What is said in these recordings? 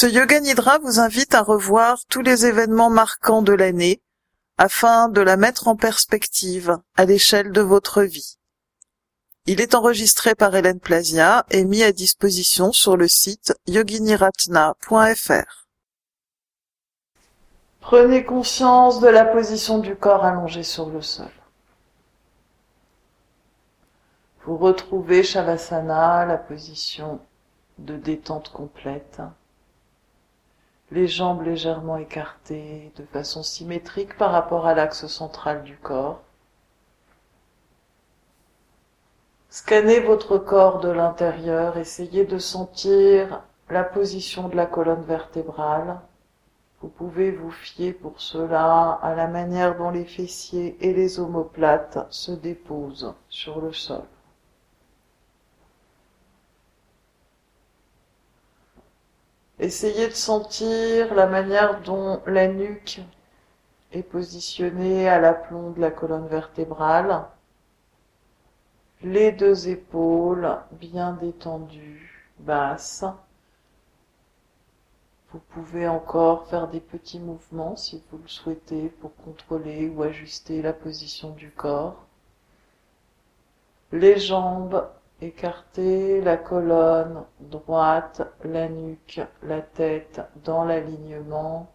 Ce Yoga Nidra vous invite à revoir tous les événements marquants de l'année afin de la mettre en perspective à l'échelle de votre vie. Il est enregistré par Hélène Plasia et mis à disposition sur le site yoginiratna.fr. Prenez conscience de la position du corps allongé sur le sol. Vous retrouvez Shavasana, la position de détente complète. Les jambes légèrement écartées de façon symétrique par rapport à l'axe central du corps. Scannez votre corps de l'intérieur, essayez de sentir la position de la colonne vertébrale. Vous pouvez vous fier pour cela à la manière dont les fessiers et les omoplates se déposent sur le sol. Essayez de sentir la manière dont la nuque est positionnée à l'aplomb de la colonne vertébrale. Les deux épaules bien détendues, basses. Vous pouvez encore faire des petits mouvements si vous le souhaitez pour contrôler ou ajuster la position du corps. Les jambes Écartez la colonne droite, la nuque, la tête dans l'alignement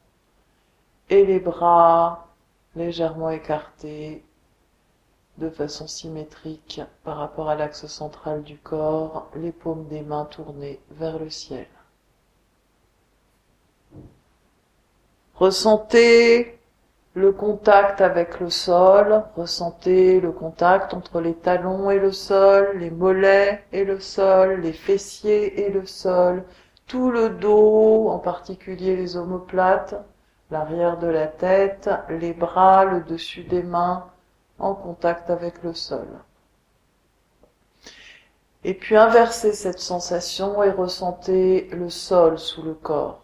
et les bras légèrement écartés de façon symétrique par rapport à l'axe central du corps, les paumes des mains tournées vers le ciel. Ressentez le contact avec le sol, ressentez le contact entre les talons et le sol, les mollets et le sol, les fessiers et le sol, tout le dos, en particulier les omoplates, l'arrière de la tête, les bras, le dessus des mains, en contact avec le sol. Et puis inversez cette sensation et ressentez le sol sous le corps,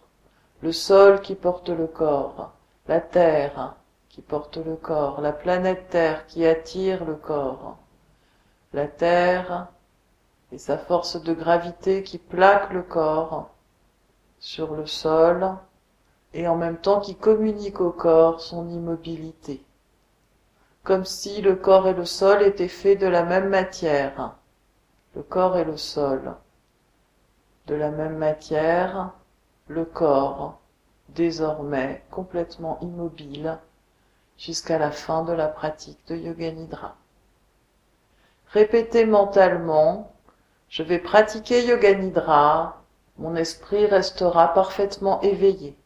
le sol qui porte le corps, la terre, porte le corps, la planète Terre qui attire le corps, la Terre et sa force de gravité qui plaque le corps sur le sol et en même temps qui communique au corps son immobilité, comme si le corps et le sol étaient faits de la même matière, le corps et le sol. De la même matière, le corps, désormais complètement immobile, jusqu'à la fin de la pratique de Yoga Nidra. Répétez mentalement, je vais pratiquer Yoga Nidra, mon esprit restera parfaitement éveillé.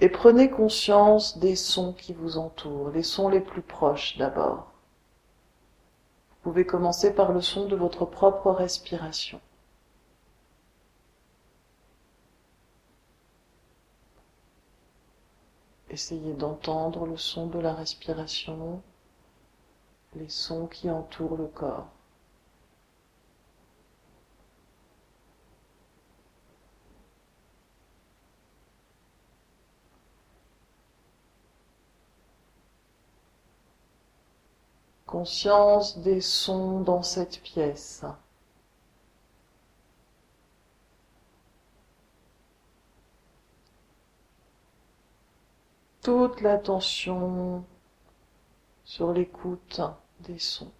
Et prenez conscience des sons qui vous entourent, les sons les plus proches d'abord. Vous pouvez commencer par le son de votre propre respiration. Essayez d'entendre le son de la respiration, les sons qui entourent le corps. Conscience des sons dans cette pièce. Toute l'attention sur l'écoute des sons.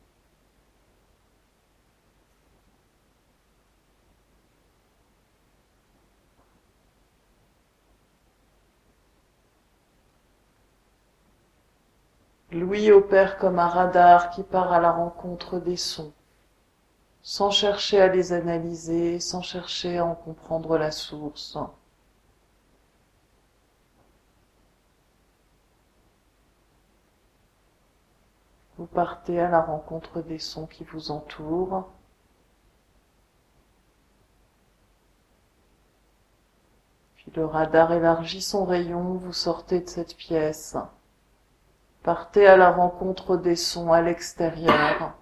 Louis opère comme un radar qui part à la rencontre des sons, sans chercher à les analyser, sans chercher à en comprendre la source. Vous partez à la rencontre des sons qui vous entourent. Puis le radar élargit son rayon, vous sortez de cette pièce. Partez à la rencontre des sons à l'extérieur.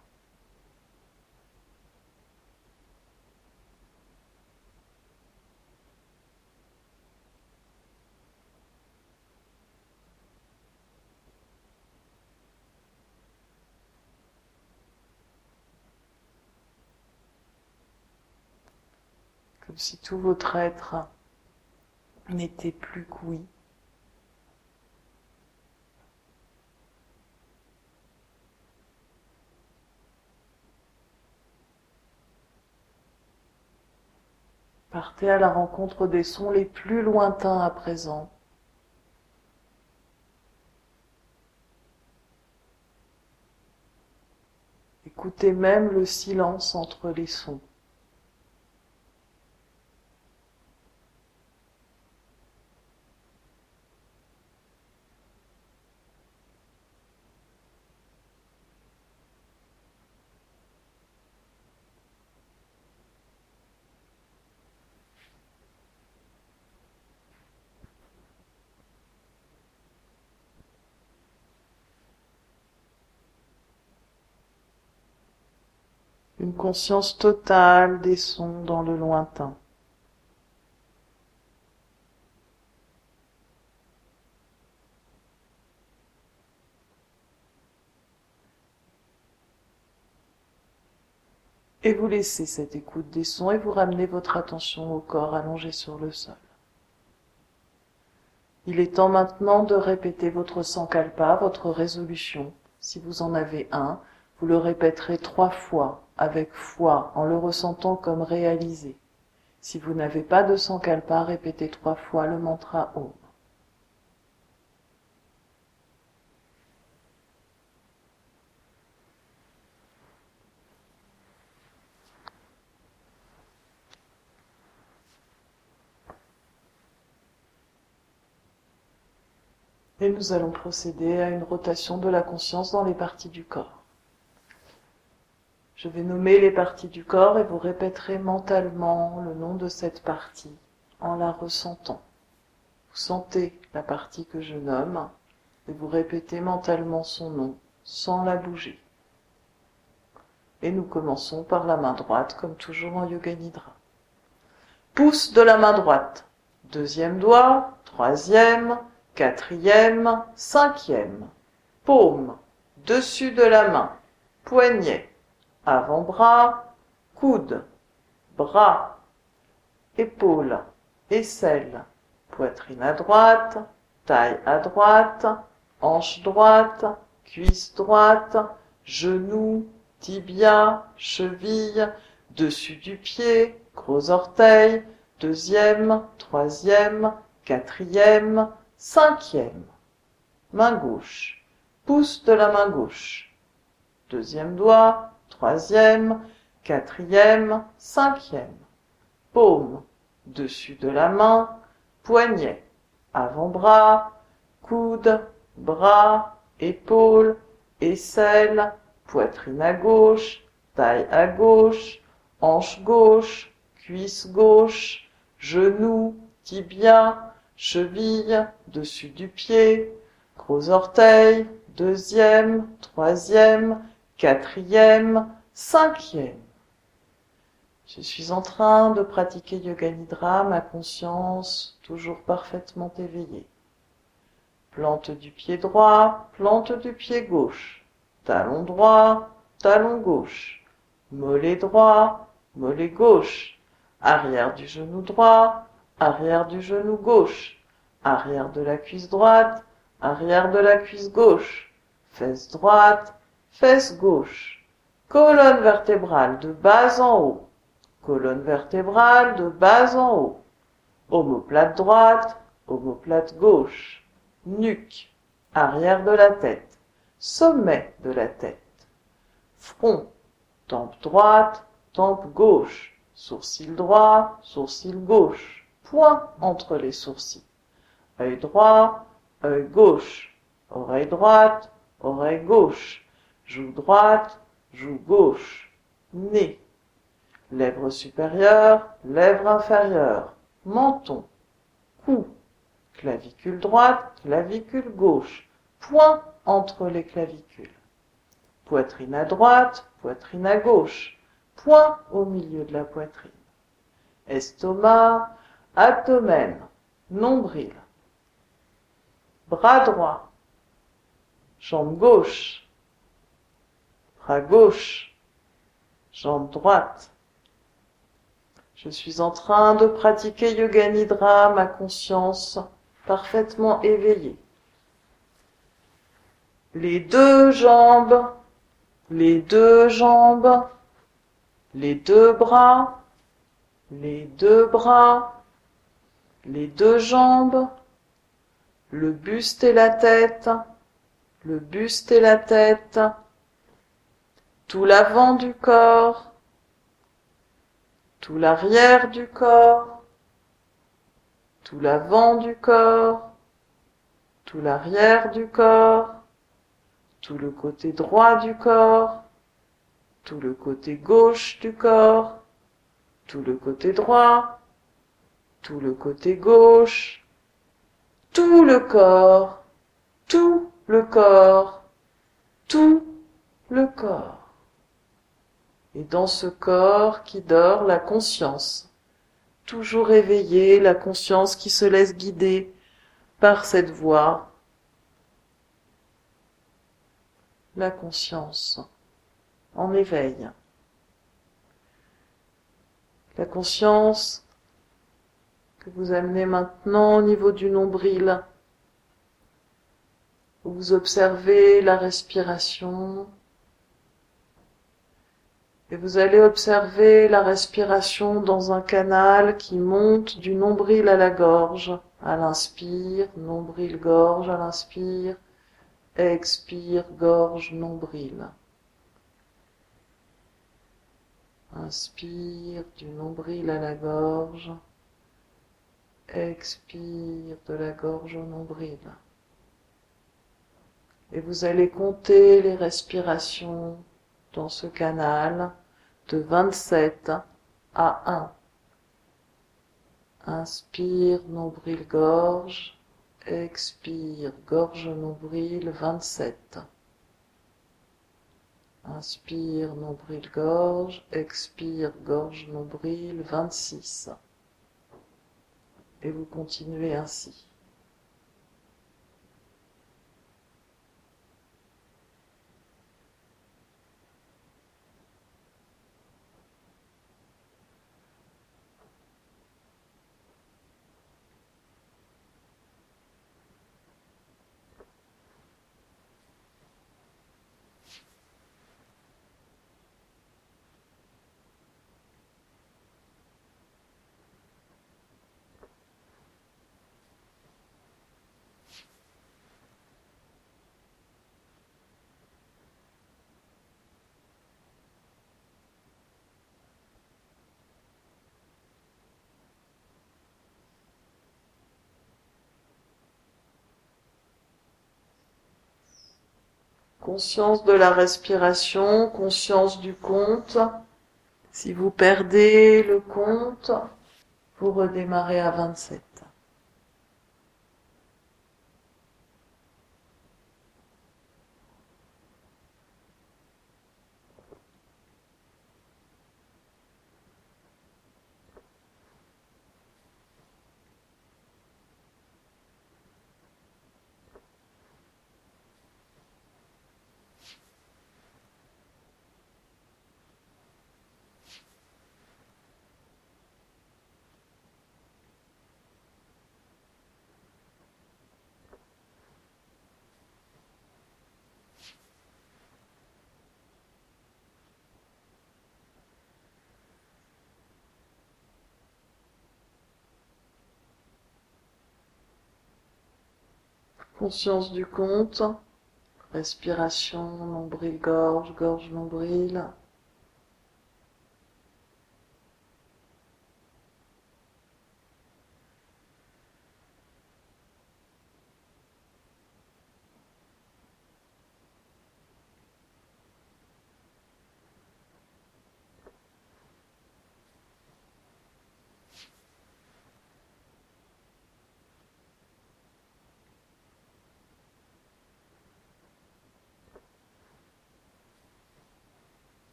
Si tout votre être n'était plus qu'oui. Partez à la rencontre des sons les plus lointains à présent. Écoutez même le silence entre les sons. Une conscience totale des sons dans le lointain. Et vous laissez cette écoute des sons et vous ramenez votre attention au corps allongé sur le sol. Il est temps maintenant de répéter votre sankalpa, votre résolution, si vous en avez un, vous le répéterez trois fois avec foi en le ressentant comme réalisé. Si vous n'avez pas de sankalpa, répétez trois fois le mantra Om. Et nous allons procéder à une rotation de la conscience dans les parties du corps. Je vais nommer les parties du corps et vous répéterez mentalement le nom de cette partie en la ressentant. Vous sentez la partie que je nomme et vous répétez mentalement son nom sans la bouger. Et nous commençons par la main droite comme toujours en Yoga Nidra. Pouce de la main droite. Deuxième doigt, troisième, quatrième, cinquième. Paume, dessus de la main. Poignet, avant-bras, coude, bras, épaules, aisselle, poitrine à droite, taille à droite, hanche droite, cuisse droite, genou, tibia, cheville, dessus du pied, gros orteil, deuxième, troisième, quatrième, cinquième. Main gauche, pouce de la main gauche. Deuxième doigt, troisième, quatrième, cinquième. Paume, dessus de la main, poignet, avant-bras, coude, bras, épaule, aisselle, poitrine à gauche, taille à gauche, hanche gauche, cuisse gauche, genou, tibia, cheville, dessus du pied, gros orteil, deuxième, troisième, quatrième, cinquième. Je suis en train de pratiquer Yoga Nidra, ma conscience toujours parfaitement éveillée. Plante du pied droit, plante du pied gauche, talon droit, talon gauche, mollet droit, mollet gauche, arrière du genou droit, arrière du genou gauche, arrière de la cuisse droite, arrière de la cuisse gauche, fesse droite, Fesse gauche. Colonne vertébrale de bas en haut. Colonne vertébrale de bas en haut. Omoplate droite, omoplate gauche. Nuque. Arrière de la tête. Sommet de la tête. Front. Tempe droite, tempe gauche. Sourcil droit, sourcil gauche. Point entre les sourcils. Œil droit, œil gauche. Oreille droite, oreille gauche joue droite, joue gauche, nez, lèvres supérieures, lèvres inférieures, menton, cou, clavicule droite, clavicule gauche, point entre les clavicules, poitrine à droite, poitrine à gauche, point au milieu de la poitrine, estomac, abdomen, nombril, bras droit, jambe gauche, bras gauche, jambe droite, Je suis en train de pratiquer Yoga Nidra, ma conscience parfaitement éveillée. Les deux jambes, les deux jambes, les deux bras, les deux bras, les deux jambes, le buste et la tête, le buste et la tête, tout l'avant du corps, tout l'arrière du corps, tout l'avant du corps, tout l'arrière du corps, tout le côté droit du corps, tout le côté gauche du corps, tout le côté droit, tout le côté gauche, tout le corps, tout le corps, tout le corps. Et dans ce corps qui dort, la conscience, toujours éveillée, la conscience qui se laisse guider par cette voix, la conscience en éveil. La conscience que vous amenez maintenant au niveau du nombril, où vous observez la respiration, et vous allez observer la respiration dans un canal qui monte du nombril à la gorge. À l'inspire, nombril, gorge, à l'inspire, expire, gorge, nombril. Inspire du nombril à la gorge, expire de la gorge au nombril. Et vous allez compter les respirations dans ce canal de 27 à 1. Inspire, nombril, gorge. Expire, gorge, nombril, 27. Inspire, nombril, gorge. Expire, gorge, nombril, 26. Et vous continuez ainsi. Conscience de la respiration, conscience du compte. Si vous perdez le compte, vous redémarrez à 27. Conscience du compte, respiration, nombril, gorge,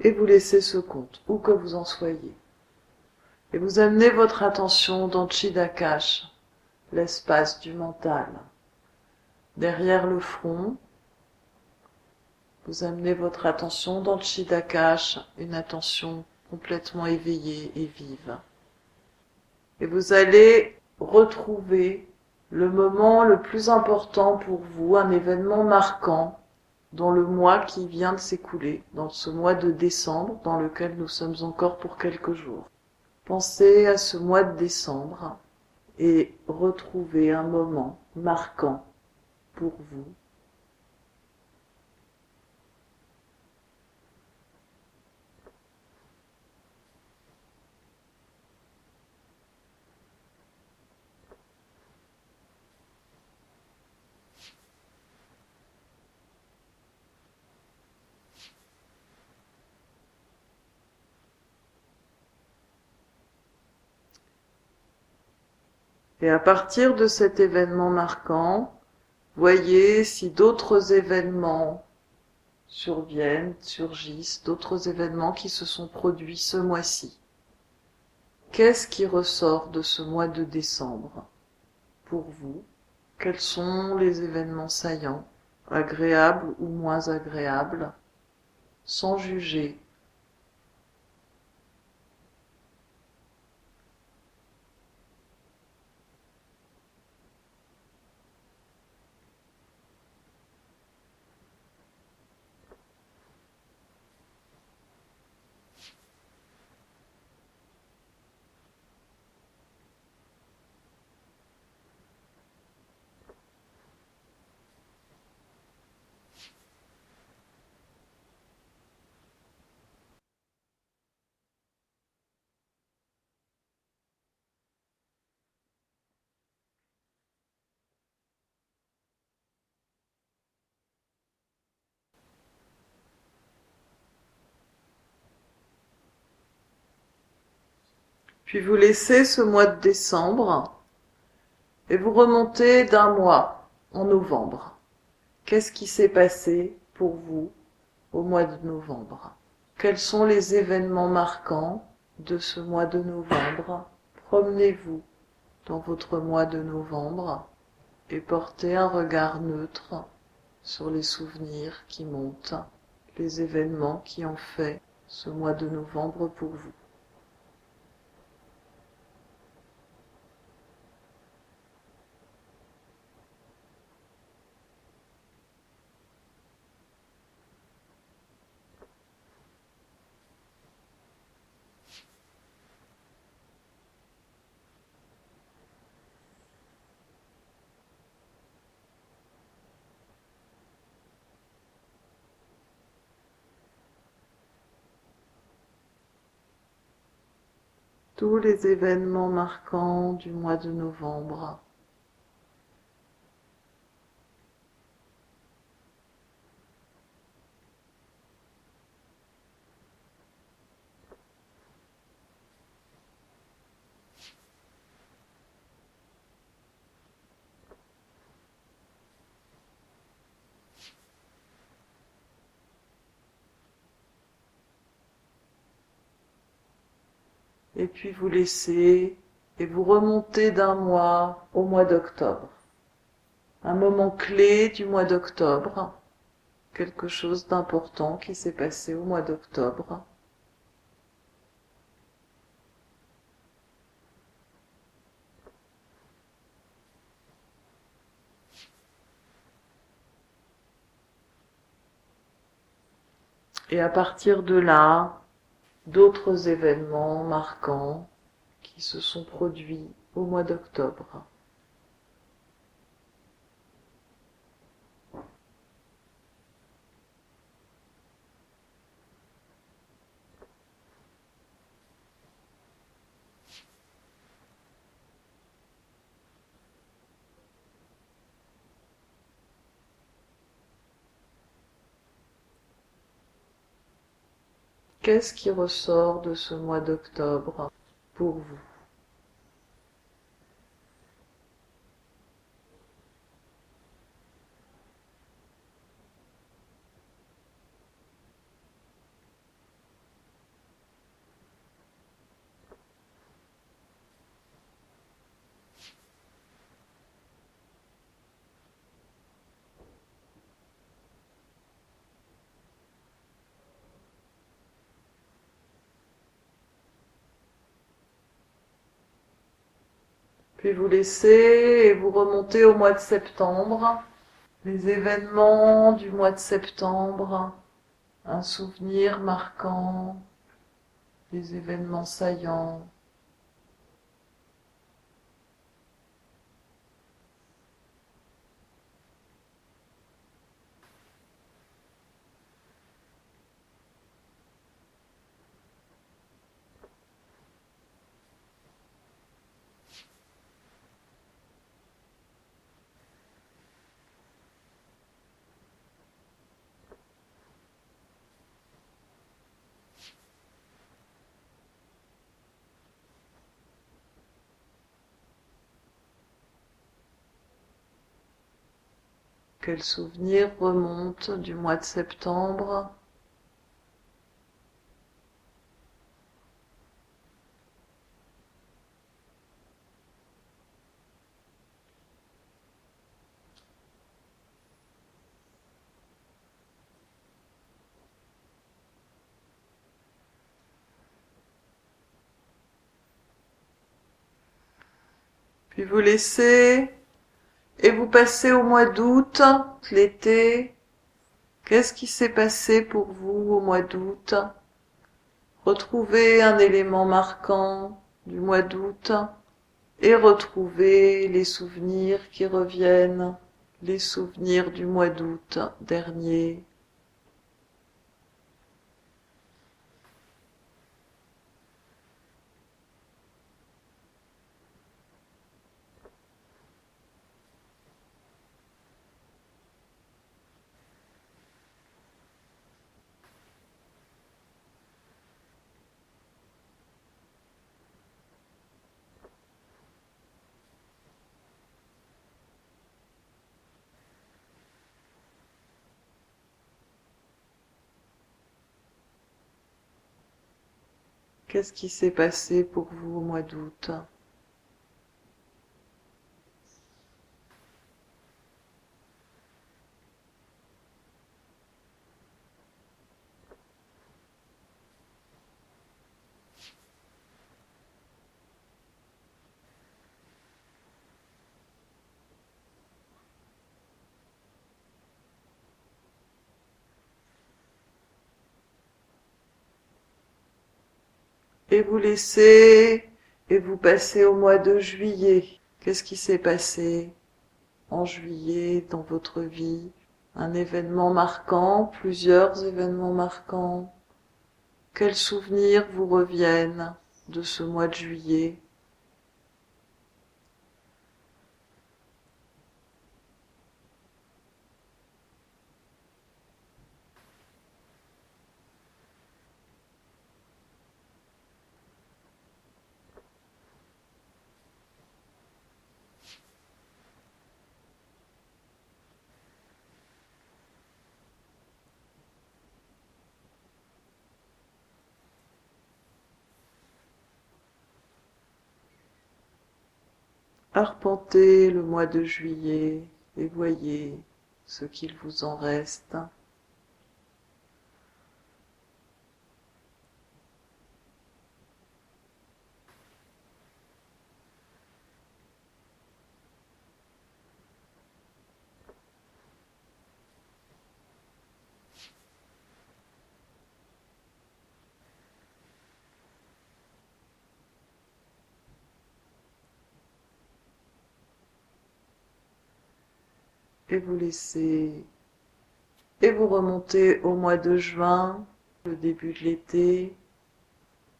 et vous laissez ce compte, où que vous en soyez. Et vous amenez votre attention dans Chidakash, l'espace du mental. Derrière le front, vous amenez votre attention dans Chidakash, une attention complètement éveillée et vive. Et vous allez retrouver le moment le plus important pour vous, un événement marquant dans le mois qui vient de s'écouler, dans ce mois de décembre dans lequel nous sommes encore pour quelques jours. Pensez à ce mois de décembre et retrouvez un moment marquant pour vous Et à partir de cet événement marquant, voyez si d'autres événements surviennent, surgissent, d'autres événements qui se sont produits ce mois-ci. Qu'est-ce qui ressort de ce mois de décembre pour vous? Quels sont les événements saillants, agréables ou moins agréables, sans juger Puis vous laissez ce mois de décembre et vous remontez d'un mois en novembre. Qu'est-ce qui s'est passé pour vous au mois de novembre? Quels sont les événements marquants de ce mois de novembre? Promenez-vous dans votre mois de novembre et portez un regard neutre sur les souvenirs qui montent, les événements qui ont fait ce mois de novembre pour vous. Tous les événements marquants du mois de novembre. Et puis vous laissez et vous remontez d'un mois au mois d'octobre. Un moment clé du mois d'octobre, quelque chose d'important qui s'est passé au mois d'octobre. Et à partir de là, d'autres événements marquants qui se sont produits au mois d'octobre. Qu'est-ce qui ressort de ce mois d'octobre pour vous? Puis vous laissez et vous remontez au mois de septembre. Les événements du mois de septembre, un souvenir marquant, des événements saillants. Quel souvenir remonte du mois de septembre. Puis vous laissez et vous passez au mois d'août, l'été. Qu'est-ce qui s'est passé pour vous au mois d'août? Retrouvez un élément marquant du mois d'août et retrouvez les souvenirs qui reviennent, les souvenirs du mois d'août dernier. Qu'est-ce qui s'est passé pour vous au mois d'août? Et vous laissez et vous passez au mois de juillet. Qu'est-ce qui s'est passé en juillet dans votre vie? Un événement marquant, plusieurs événements marquants. Quels souvenirs vous reviennent de ce mois de juillet? Arpentez le mois de juillet et voyez ce qu'il vous en reste. Et vous laissez et vous remontez au mois de juin, le début de l'été.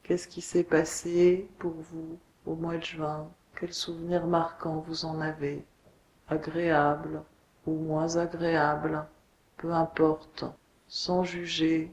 Qu'est-ce qui s'est passé pour vous au mois de juin? Quels souvenirs marquants vous en avez? Agréables ou moins agréables? Peu importe, sans juger,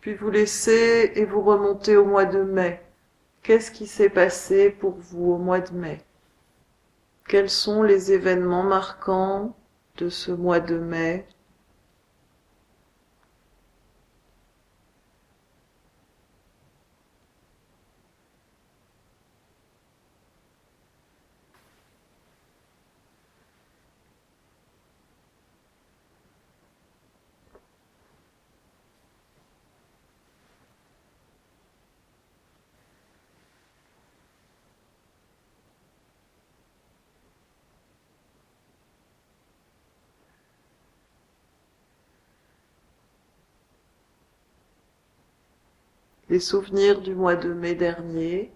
Puis vous laissez et vous remontez au mois de mai. Qu'est-ce qui s'est passé pour vous au mois de mai? Quels sont les événements marquants de ce mois de mai? Les souvenirs du mois de mai dernier,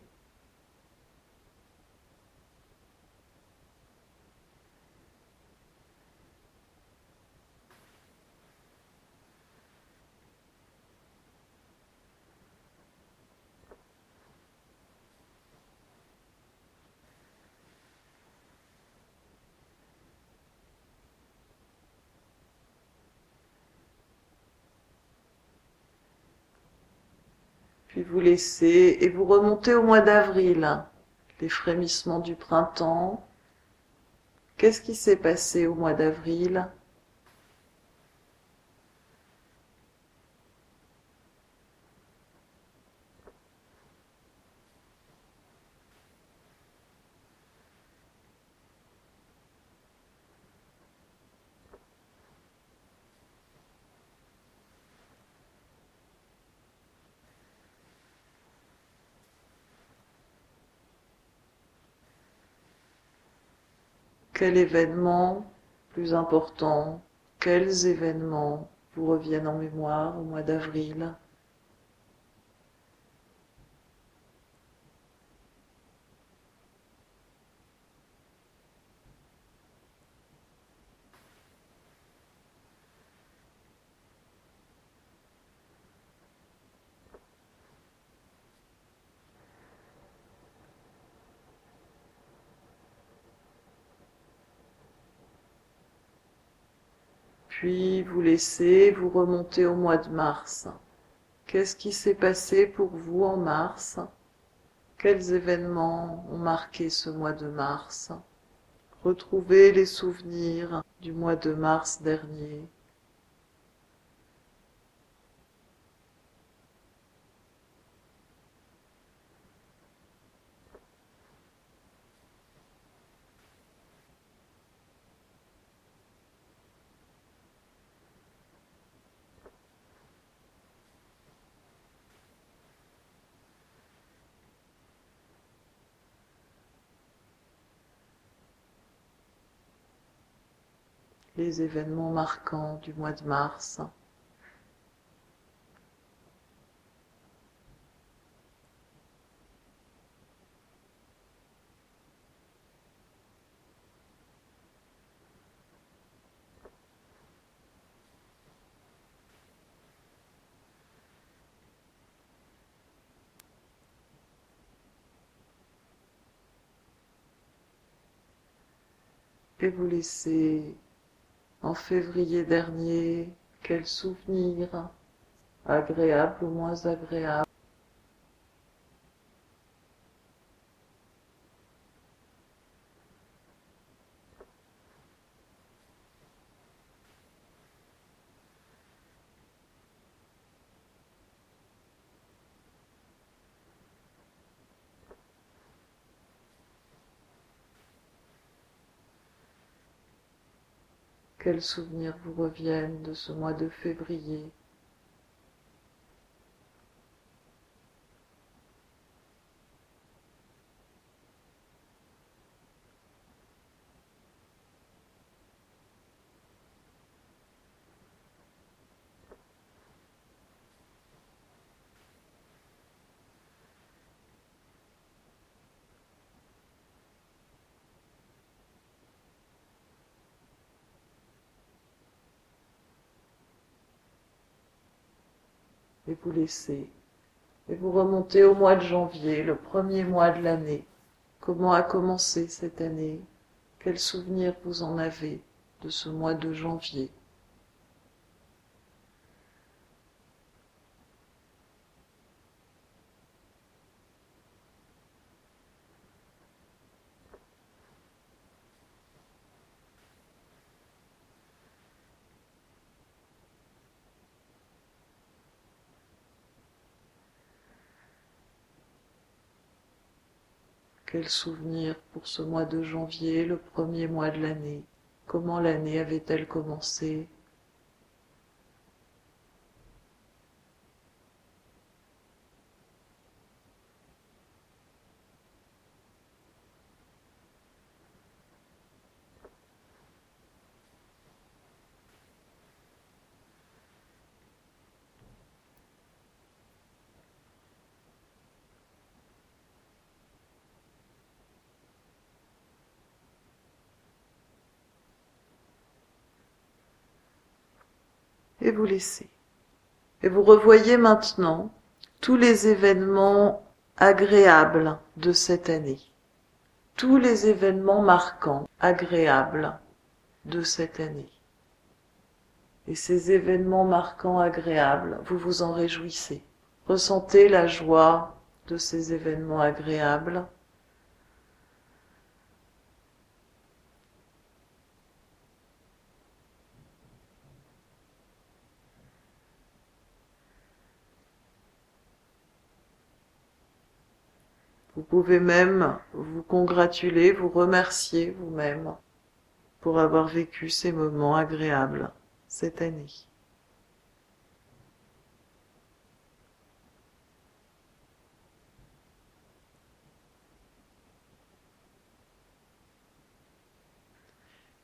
puis vous laissez et vous remontez au mois d'avril, les frémissements du printemps. Qu'est-ce qui s'est passé au mois d'avril? Quel événement plus important Quels événements vous reviennent en mémoire au mois d'avril? Puis vous laissez, vous remontez au mois de mars. Qu'est-ce qui s'est passé pour vous en mars? Quels événements ont marqué ce mois de mars? Retrouvez les souvenirs du mois de mars dernier. Les événements marquants du mois de mars. Et vous laissez en février dernier, quel souvenir, agréable ou moins agréable. Quels souvenirs vous reviennent de ce mois de février? Vous laissez. Et vous remontez au mois de janvier, le premier mois de l'année. Comment a commencé cette année? Quels souvenirs vous en avez de ce mois de janvier? Quel souvenir pour ce mois de janvier, le premier mois de l'année? Comment l'année avait-elle commencé? Et vous laissez. Et vous revoyez maintenant tous les événements agréables de cette année, tous les événements marquants, agréables de cette année. Et ces événements marquants, agréables, vous vous en réjouissez. Ressentez la joie de ces événements agréables Vous pouvez même vous congratuler, vous remercier vous-même pour avoir vécu ces moments agréables cette année.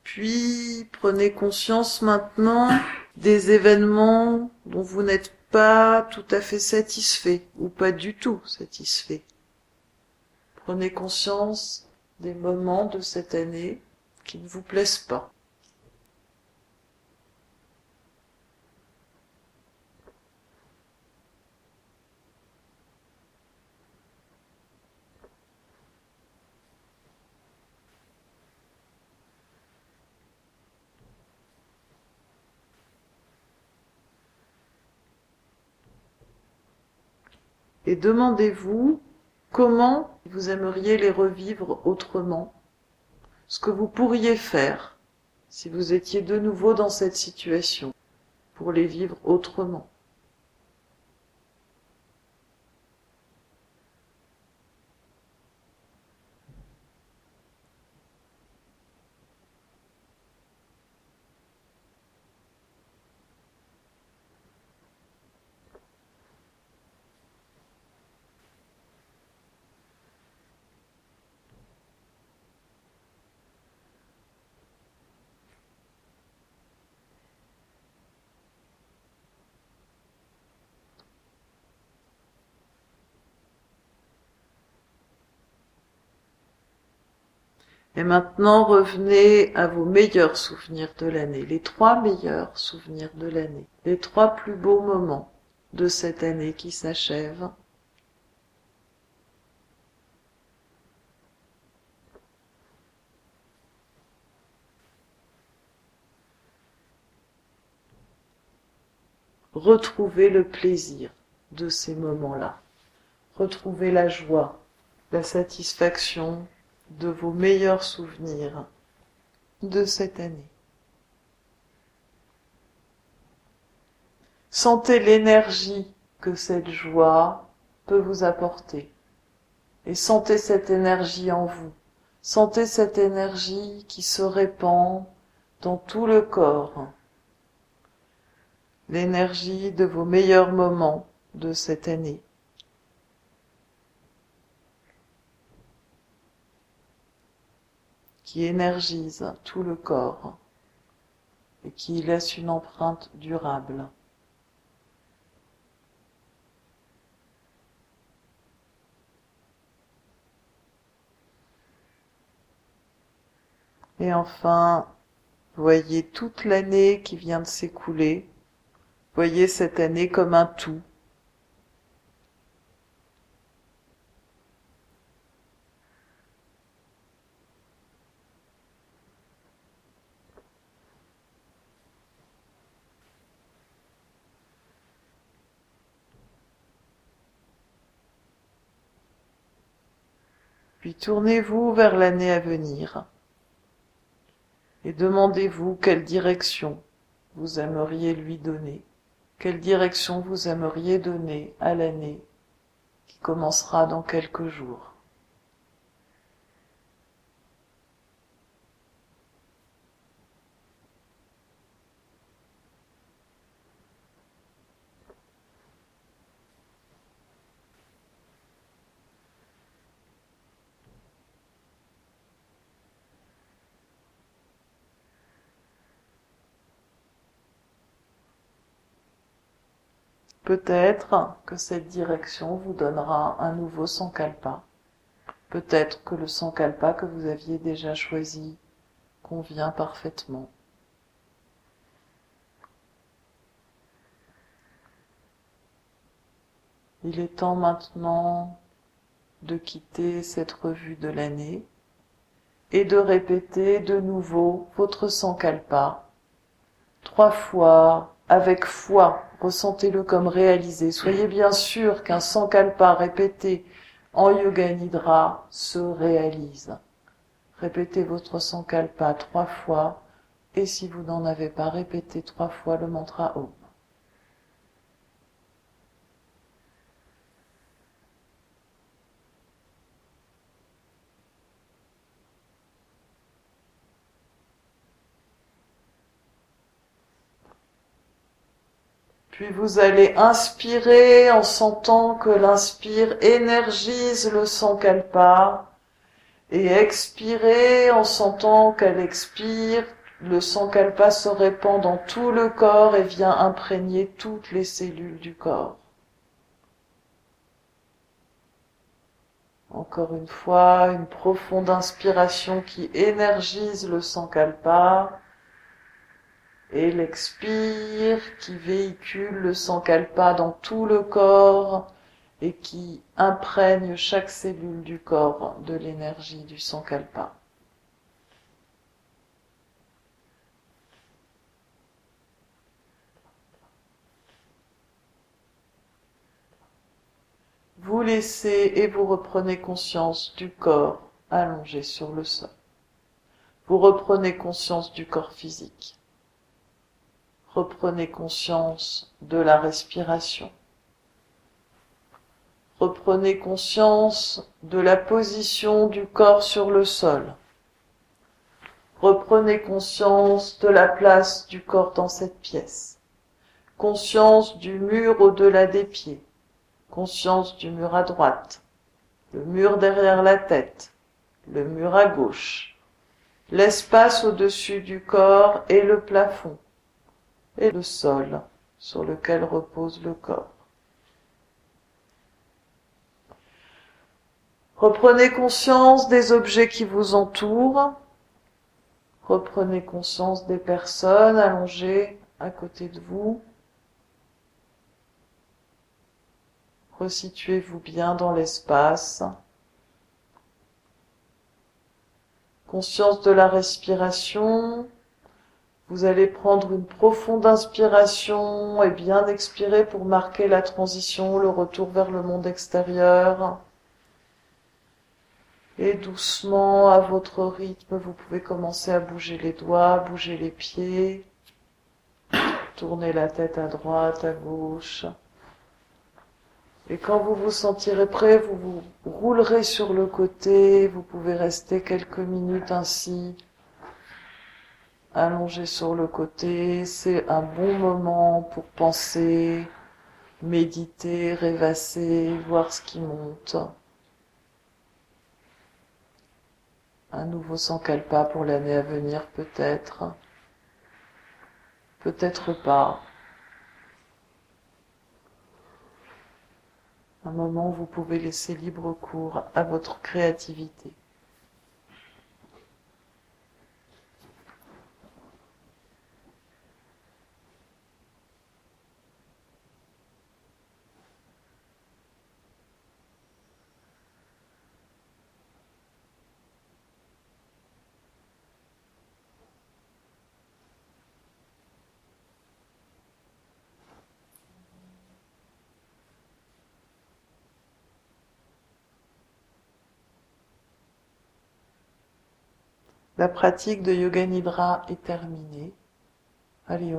Puis prenez conscience maintenant des événements dont vous n'êtes pas tout à fait satisfait ou pas du tout satisfait. Prenez conscience des moments de cette année qui ne vous plaisent pas. Et demandez-vous Comment vous aimeriez les revivre autrement? Ce que vous pourriez faire si vous étiez de nouveau dans cette situation pour les vivre autrement. Et maintenant, revenez à vos meilleurs souvenirs de l'année, les trois meilleurs souvenirs de l'année, les trois plus beaux moments de cette année qui s'achève. Retrouvez le plaisir de ces moments-là. Retrouvez la joie, la satisfaction, de vos meilleurs souvenirs de cette année. Sentez l'énergie que cette joie peut vous apporter. Et sentez cette énergie en vous. Sentez cette énergie qui se répand dans tout le corps. L'énergie de vos meilleurs moments de cette année. Qui énergise tout le corps et qui laisse une empreinte durable. Et enfin, voyez toute l'année qui vient de s'écouler. Voyez cette année comme un tout. Tournez-vous vers l'année à venir et demandez-vous quelle direction vous aimeriez lui donner, quelle direction vous aimeriez donner à l'année qui commencera dans quelques jours. Peut-être que cette direction vous donnera un nouveau sankalpa. Peut-être que le sankalpa que vous aviez déjà choisi convient parfaitement. Il est temps maintenant de quitter cette revue de l'année et de répéter de nouveau votre sankalpa trois fois avec foi. Ressentez-le comme réalisé. Soyez bien sûr qu'un sankalpa répété en yoga nidra se réalise. Répétez votre sankalpa trois fois et si vous n'en avez pas répété trois fois le mantra Om. Puis vous allez inspirer en sentant que l'inspire énergise le sankalpa et expirer en sentant qu'elle expire, le sankalpa se répand dans tout le corps et vient imprégner toutes les cellules du corps. Encore une fois, une profonde inspiration qui énergise le sankalpa et l'expire qui véhicule le sankalpa dans tout le corps et qui imprègne chaque cellule du corps de l'énergie du sankalpa. Vous laissez et vous reprenez conscience du corps allongé sur le sol. Vous reprenez conscience du corps physique reprenez conscience de la respiration. Reprenez conscience de la position du corps sur le sol. Reprenez conscience de la place du corps dans cette pièce. Conscience du mur au-delà des pieds. Conscience du mur à droite. Le mur derrière la tête. Le mur à gauche. L'espace au-dessus du corps et le plafond et le sol sur lequel repose le corps. Reprenez conscience des objets qui vous entourent. Reprenez conscience des personnes allongées à côté de vous. Resituez-vous bien dans l'espace. Conscience de la respiration, vous allez prendre une profonde inspiration et bien expirer pour marquer la transition, le retour vers le monde extérieur. Et doucement, à votre rythme, vous pouvez commencer à bouger les doigts, bouger les pieds, tourner la tête à droite, à gauche. Et quand vous vous sentirez prêt, vous vous roulerez sur le côté, vous pouvez rester quelques minutes ainsi, allongé sur le côté, c'est un bon moment pour penser, méditer, rêvasser, voir ce qui monte. Un nouveau sankalpa pour l'année à venir peut-être, peut-être pas. Un moment où vous pouvez laisser libre cours à votre créativité. La pratique de Yoga Nidra est terminée. Allez,